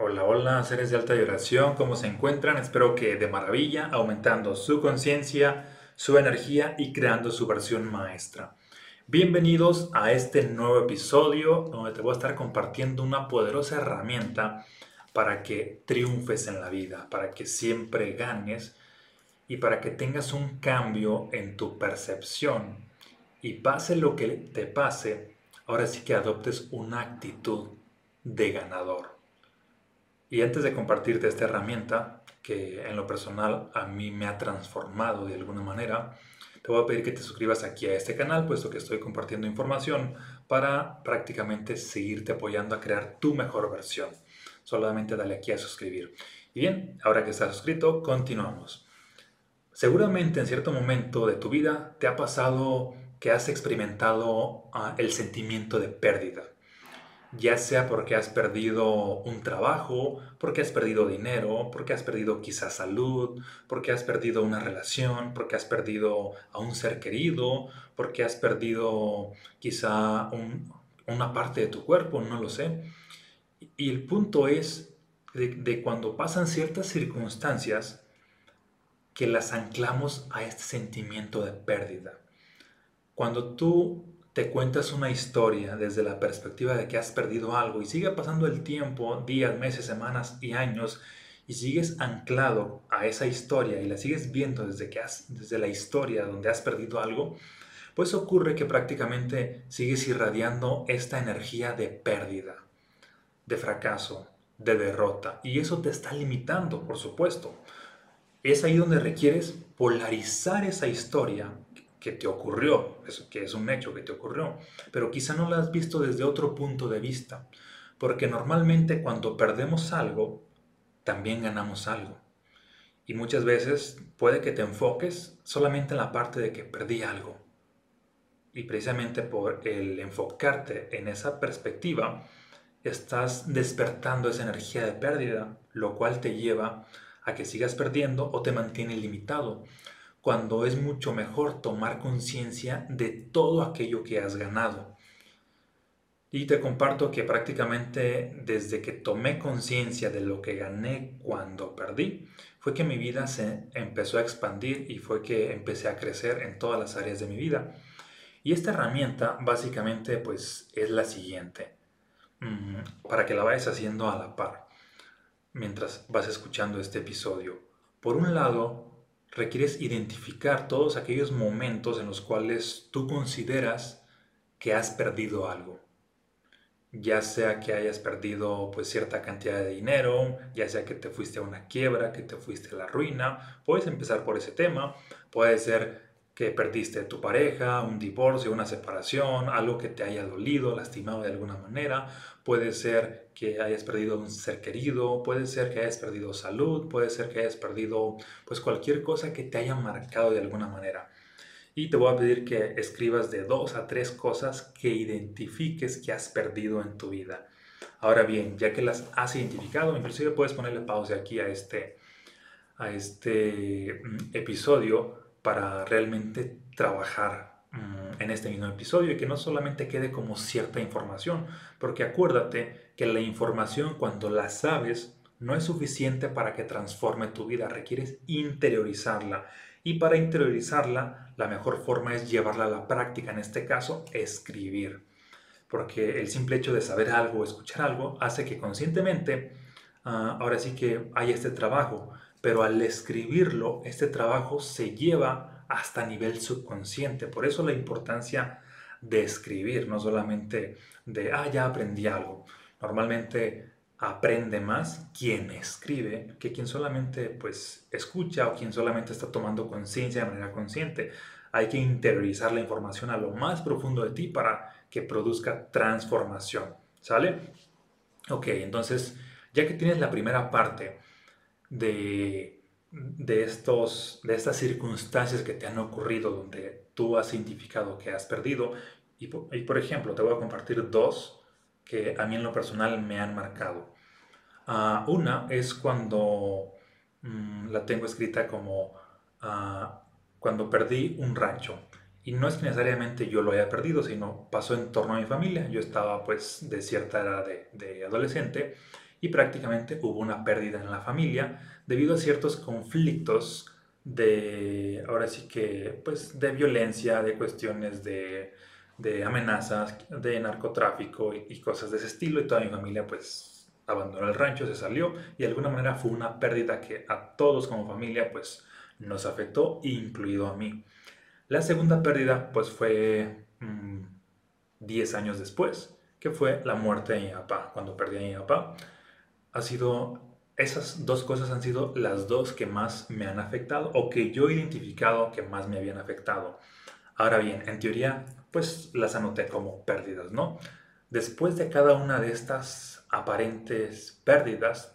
Hola, hola, seres de alta vibración, ¿cómo se encuentran? Espero que de maravilla, aumentando su conciencia, su energía y creando su versión maestra. Bienvenidos a este nuevo episodio donde te voy a estar compartiendo una poderosa herramienta para que triunfes en la vida, para que siempre ganes y para que tengas un cambio en tu percepción y pase lo que te pase, ahora sí que adoptes una actitud de ganador. Y antes de compartirte esta herramienta, que en lo personal a mí me ha transformado de alguna manera, te voy a pedir que te suscribas aquí a este canal, puesto que estoy compartiendo información para prácticamente seguirte apoyando a crear tu mejor versión. Solamente dale aquí a suscribir. Y bien, ahora que estás suscrito, continuamos. Seguramente en cierto momento de tu vida te ha pasado que has experimentado ah, el sentimiento de pérdida ya sea porque has perdido un trabajo, porque has perdido dinero, porque has perdido quizás salud, porque has perdido una relación, porque has perdido a un ser querido, porque has perdido quizá una parte de tu cuerpo, no lo sé. Y el punto es de, de cuando pasan ciertas circunstancias que las anclamos a este sentimiento de pérdida. Cuando tú te cuentas una historia desde la perspectiva de que has perdido algo y sigue pasando el tiempo, días, meses, semanas y años, y sigues anclado a esa historia y la sigues viendo desde, que has, desde la historia donde has perdido algo, pues ocurre que prácticamente sigues irradiando esta energía de pérdida, de fracaso, de derrota, y eso te está limitando, por supuesto. Es ahí donde requieres polarizar esa historia que te ocurrió, que es un hecho que te ocurrió, pero quizá no lo has visto desde otro punto de vista, porque normalmente cuando perdemos algo, también ganamos algo. Y muchas veces puede que te enfoques solamente en la parte de que perdí algo. Y precisamente por el enfocarte en esa perspectiva, estás despertando esa energía de pérdida, lo cual te lleva a que sigas perdiendo o te mantiene limitado cuando es mucho mejor tomar conciencia de todo aquello que has ganado. Y te comparto que prácticamente desde que tomé conciencia de lo que gané cuando perdí, fue que mi vida se empezó a expandir y fue que empecé a crecer en todas las áreas de mi vida. Y esta herramienta básicamente pues es la siguiente, mm, para que la vayas haciendo a la par mientras vas escuchando este episodio. Por un lado, requieres identificar todos aquellos momentos en los cuales tú consideras que has perdido algo. Ya sea que hayas perdido pues cierta cantidad de dinero, ya sea que te fuiste a una quiebra, que te fuiste a la ruina, puedes empezar por ese tema. Puede ser que perdiste tu pareja, un divorcio, una separación, algo que te haya dolido, lastimado de alguna manera. Puede ser que hayas perdido un ser querido, puede ser que hayas perdido salud, puede ser que hayas perdido pues cualquier cosa que te haya marcado de alguna manera. Y te voy a pedir que escribas de dos a tres cosas que identifiques que has perdido en tu vida. Ahora bien, ya que las has identificado, inclusive puedes ponerle pausa aquí a este, a este mm, episodio para realmente trabajar mm, en este mismo episodio y que no solamente quede como cierta información, porque acuérdate que la información cuando la sabes no es suficiente para que transforme tu vida, requieres interiorizarla. Y para interiorizarla, la mejor forma es llevarla a la práctica, en este caso, escribir. Porque el simple hecho de saber algo o escuchar algo hace que conscientemente, ah, ahora sí que hay este trabajo, pero al escribirlo, este trabajo se lleva hasta nivel subconsciente. Por eso la importancia de escribir, no solamente de, ah, ya aprendí algo. Normalmente aprende más quien escribe que quien solamente pues escucha o quien solamente está tomando conciencia de manera consciente. Hay que interiorizar la información a lo más profundo de ti para que produzca transformación. ¿Sale? Ok, entonces ya que tienes la primera parte, de, de, estos, de estas circunstancias que te han ocurrido donde tú has identificado que has perdido. Y, por ejemplo, te voy a compartir dos que a mí en lo personal me han marcado. Ah, una es cuando mm, la tengo escrita como ah, cuando perdí un rancho. Y no es que necesariamente yo lo haya perdido, sino pasó en torno a mi familia. Yo estaba pues de cierta edad de adolescente y prácticamente hubo una pérdida en la familia debido a ciertos conflictos de, ahora sí que, pues de violencia, de cuestiones de, de amenazas, de narcotráfico y, cosas de ese estilo y toda mi familia pues abandonó el rancho, se salió y de alguna manera fue una pérdida que a todos como familia pues nos afectó, incluido a mí. La segunda pérdida pues fue 10 mm, años después, que fue la muerte de mi papá. Cuando perdí a mi papá, ha sido, esas dos cosas han sido las dos que más me han afectado o que yo he identificado que más me habían afectado. Ahora bien, en teoría, pues las anoté como pérdidas, ¿no? Después de cada una de estas aparentes pérdidas,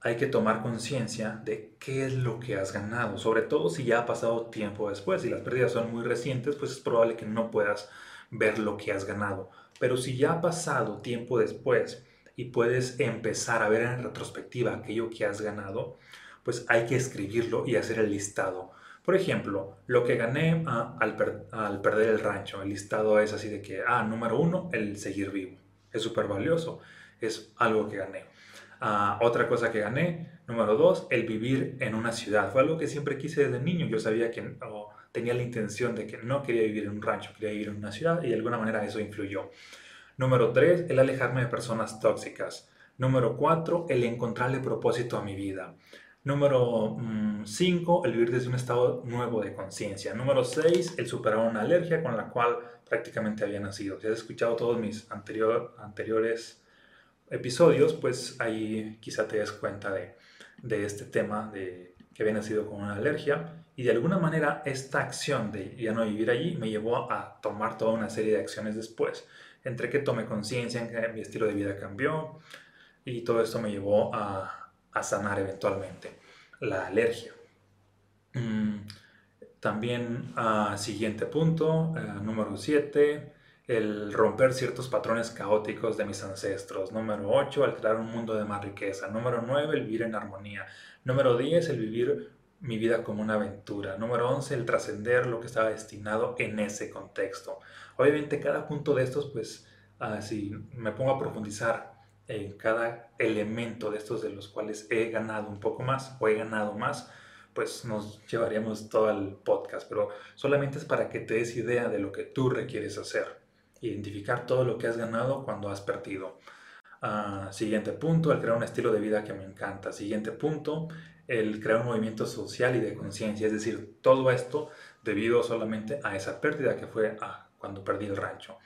hay que tomar conciencia de qué es lo que has ganado, sobre todo si ya ha pasado tiempo después. Si las pérdidas son muy recientes, pues es probable que no puedas ver lo que has ganado. Pero si ya ha pasado tiempo después y puedes empezar a ver en retrospectiva aquello que has ganado, pues hay que escribirlo y hacer el listado. Por ejemplo, lo que gané ah, al, perder el rancho, el listado es así de que, ah, número uno, el seguir vivo. Es súper valioso, es algo que gané otra cosa que gané, número dos, el vivir en una ciudad. Fue algo que siempre quise desde niño. Yo sabía que tenía la intención de que no quería vivir en un rancho, quería vivir en una ciudad y de alguna manera eso influyó. Número tres, el alejarme de personas tóxicas. Número cuatro, el encontrarle propósito a mi vida. Número 5, mm, el vivir desde un estado nuevo de conciencia. Número 6, el superar una alergia con la cual prácticamente había nacido. Si has escuchado todos mis anterior, anteriores episodios, pues ahí quizá te des cuenta de, de este tema de que había nacido con una alergia y de alguna manera esta acción de ya no vivir allí me llevó a tomar toda una serie de acciones después, entre que tomé conciencia en mi estilo de vida cambió y todo esto me llevó a, sanar eventualmente la alergia. Mm, también, uh, siguiente punto, uh, número 7, el romper ciertos patrones caóticos de mis ancestros. Número 8, el crear un mundo de más riqueza. Número 9, el vivir en armonía. Número 10, el vivir mi vida como una aventura. Número 11, el trascender lo que estaba destinado en ese contexto. Obviamente cada punto de estos, pues, uh, si me pongo a profundizar en cada elemento de estos de los cuales he ganado un poco más o he ganado más, pues nos llevaríamos todo el podcast, pero solamente es para que te des idea de lo que tú requieres hacer identificar todo lo que has ganado cuando has perdido. Ah, siguiente punto, el crear un estilo de vida que me encanta. Siguiente punto, el crear un movimiento social y de conciencia. Es decir, todo esto debido solamente a esa pérdida que fue ah, cuando perdí el rancho.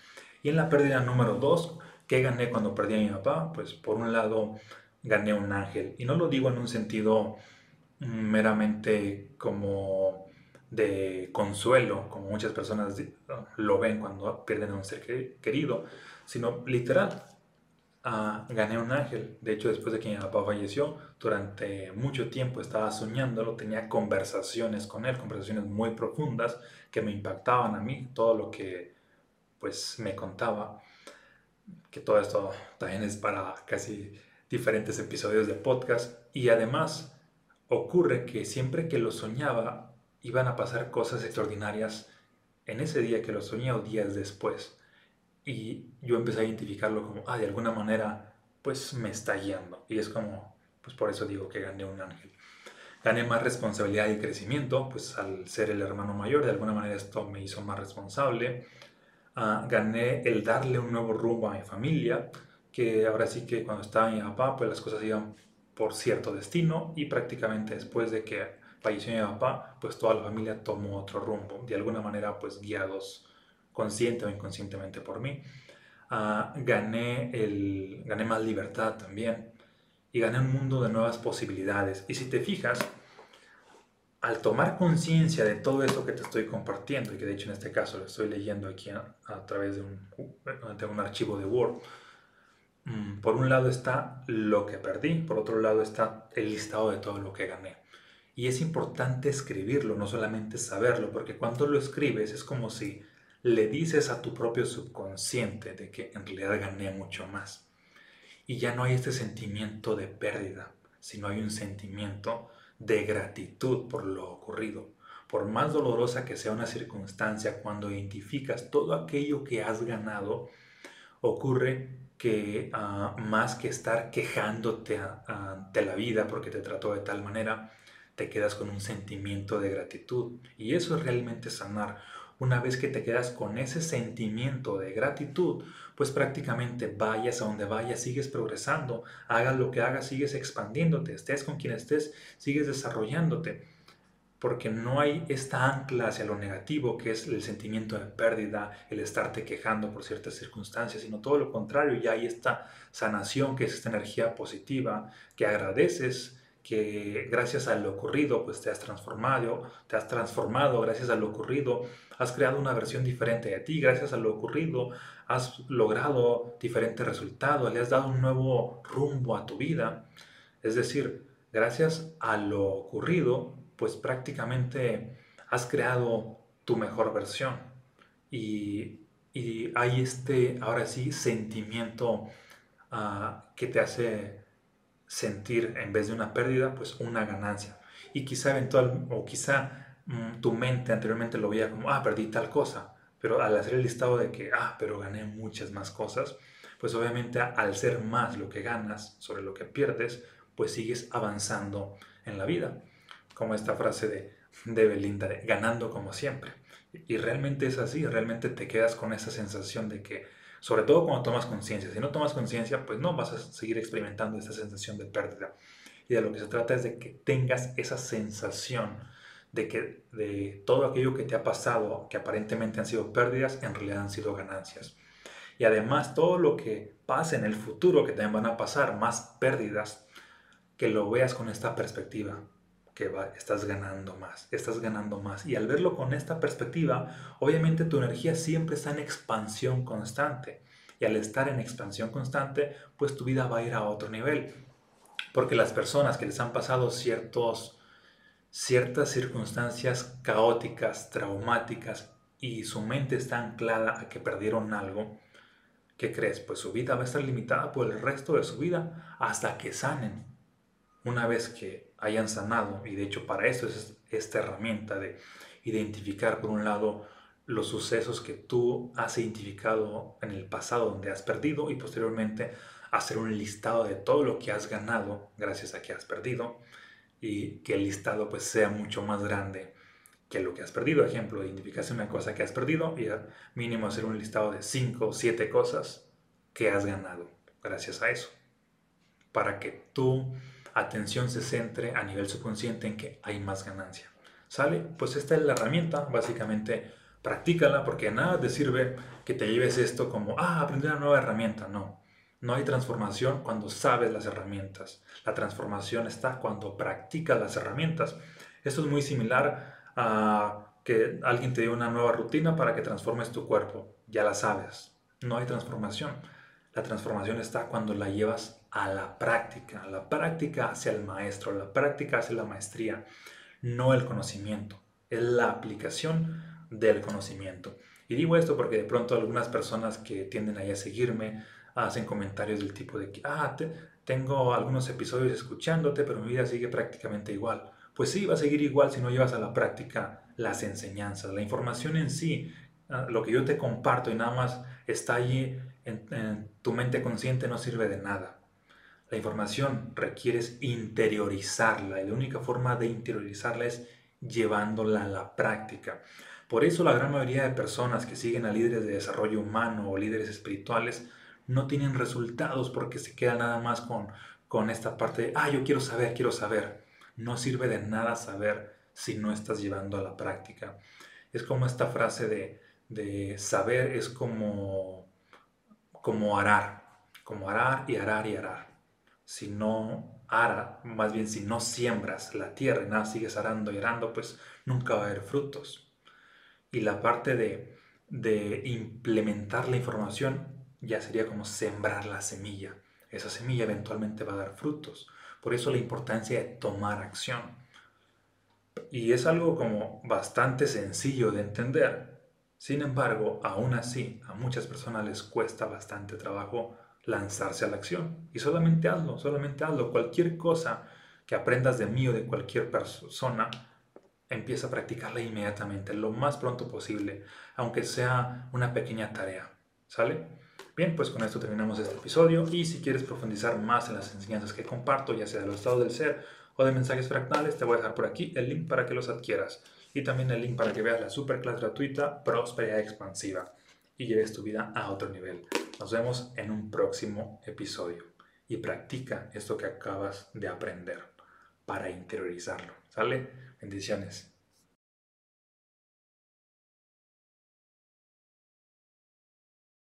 Y en la pérdida número dos, ¿qué gané cuando perdí a mi papá? Pues por un lado gané un ángel. Y no lo digo en un sentido meramente como de consuelo, como muchas personas lo ven cuando pierden a un ser querido, sino literal. Ah, gané un ángel. De hecho, después de que mi papá falleció, durante mucho tiempo estaba soñándolo, tenía conversaciones con él, conversaciones muy profundas que me impactaban a mí, todo lo que pues me contaba, que todo esto también es para casi diferentes episodios de podcast. Y además ocurre que siempre que lo soñaba, iban a pasar cosas extraordinarias en ese día que lo soñé o días después. Y yo empecé a identificarlo como, ah, de alguna manera, pues me está guiando. Y es como, pues por eso digo que gané un ángel. Gané más responsabilidad y crecimiento, pues al ser el hermano mayor, de alguna manera esto me hizo más responsable. Ah, gané el darle un nuevo rumbo a mi familia, que ahora sí que cuando estaba mi papá, pues las cosas iban por cierto destino y prácticamente después de que falleció mi papá, pues toda la familia tomó otro rumbo, de alguna manera pues guiados consciente o inconscientemente por mí. Ah, gané, el, gané más libertad también y gané un mundo de nuevas posibilidades. Y si te fijas, al tomar conciencia de todo eso que te estoy compartiendo, y que de hecho en este caso lo estoy leyendo aquí a, través de un, de un archivo de Word, mm, por un lado está lo que perdí, por otro lado está el listado de todo lo que gané. Y es importante escribirlo, no solamente saberlo, porque cuando lo escribes es como si le dices a tu propio subconsciente de que en realidad gané mucho más. Y ya no hay este sentimiento de pérdida, sino hay un sentimiento de gratitud por lo ocurrido. Por más dolorosa que sea una circunstancia, cuando identificas todo aquello que has ganado, ocurre que ah, más que estar quejándote ante la vida porque te trató de tal manera, te quedas con un sentimiento de gratitud. Y eso es realmente sanar. Una vez que te quedas con ese sentimiento de gratitud, pues prácticamente vayas a donde vayas, sigues progresando, hagas lo que hagas, sigues expandiéndote, estés con quien estés, sigues desarrollándote. Porque no hay esta ancla hacia lo negativo, que es el sentimiento de pérdida, el estarte quejando por ciertas circunstancias, sino todo lo contrario, ya hay esta sanación, que es esta energía positiva, que agradeces, que gracias a lo ocurrido, pues te has transformado, te has transformado, gracias a lo ocurrido, has creado una versión diferente de ti, gracias a lo ocurrido, has logrado diferentes resultados, le has dado un nuevo rumbo a tu vida. Es decir, gracias a lo ocurrido, pues prácticamente has creado tu mejor versión. Y, hay este, ahora sí, sentimiento ah, que te hace sentir, en vez de una pérdida, pues una ganancia. Y quizá eventual, o quizá mm, tu mente anteriormente lo veía como, ah, perdí tal cosa. Pero al hacer el listado de que, ah, pero gané muchas más cosas, pues obviamente al ser más lo que ganas sobre lo que pierdes, pues sigues avanzando en la vida como esta frase de, de Belinda, de ganando como siempre. Y realmente es así, realmente te quedas con esa sensación de que, sobre todo cuando tomas conciencia, si no tomas conciencia, pues no vas a seguir experimentando esa sensación de pérdida. Y de lo que se trata es de que tengas esa sensación de que de todo aquello que te ha pasado, que aparentemente han sido pérdidas, en realidad han sido ganancias. Y además todo lo que pase en el futuro, que también van a pasar más pérdidas, que lo veas con esta perspectiva, que estás ganando más, estás ganando más. Y al verlo con esta perspectiva, obviamente tu energía siempre está en expansión constante. Y al estar en expansión constante, pues tu vida va a ir a otro nivel. Porque las personas que les han pasado ciertos, ciertas circunstancias caóticas, traumáticas, y su mente está anclada a que perdieron algo, ¿qué crees? Pues su vida va a estar limitada por el resto de su vida hasta que sanen. Una vez que hayan sanado. Y de hecho para eso es esta herramienta de identificar por un lado los sucesos que tú has identificado en el pasado donde has perdido y posteriormente hacer un listado de todo lo que has ganado gracias a que has perdido y que el listado pues sea mucho más grande que lo que has perdido. Ejemplo, identificaste una cosa que has perdido y mínimo hacer un listado de 5 o 7 cosas que has ganado gracias a eso. Para que tú atención se centre a nivel subconsciente en que hay más ganancia. ¿Sale? Pues esta es la herramienta, básicamente practícala porque nada te sirve que te lleves esto como, ah, aprender una nueva herramienta. No, no hay transformación cuando sabes las herramientas. La transformación está cuando practicas las herramientas. Esto es muy similar a que alguien te dé una nueva rutina para que transformes tu cuerpo. Ya la sabes. No hay transformación. La transformación está cuando la llevas a la práctica, la práctica hacia el maestro, la práctica hacia la maestría, no el conocimiento, es la aplicación del conocimiento. Y digo esto porque de pronto algunas personas que tienden ahí a seguirme hacen comentarios del tipo de que, ah, tengo algunos episodios escuchándote, pero mi vida sigue prácticamente igual. Pues sí, va a seguir igual si no llevas a la práctica las enseñanzas, la información en sí, ah, lo que yo te comparto y nada más está allí en tu mente consciente no sirve de nada. La información requieres interiorizarla y la única forma de interiorizarla es llevándola a la práctica. Por eso la gran mayoría de personas que siguen a líderes de desarrollo humano o líderes espirituales no tienen resultados porque se quedan nada más con, con esta parte de, ah, yo quiero saber, quiero saber. No sirve de nada saber si no estás llevando a la práctica. Es como esta frase de, de saber es como, como arar, como arar y arar y arar si no ara, más bien si no siembras la tierra y nada sigues arando y arando, pues nunca va a haber frutos. Y la parte de, de implementar la información ya sería como sembrar la semilla. Esa semilla eventualmente va a dar frutos. Por eso la importancia de tomar acción. Y es algo como bastante sencillo de entender. Sin embargo, aún así, a muchas personas les cuesta bastante trabajo lanzarse a la acción. Y solamente hazlo, solamente hazlo. Cualquier cosa que aprendas de mí o de cualquier persona, empieza a practicarla inmediatamente, lo más pronto posible, aunque sea una pequeña tarea. ¿Sale? Bien, pues con esto terminamos este episodio y si quieres profundizar más en las enseñanzas que comparto, ya sea de los estados del ser o de mensajes fractales, te voy a dejar por aquí el link para que los adquieras y también el link para que veas la superclass gratuita Prosperidad Expansiva y lleves tu vida a otro nivel. Nos vemos en un próximo episodio y practica esto que acabas de aprender para interiorizarlo. ¿Sale? Bendiciones.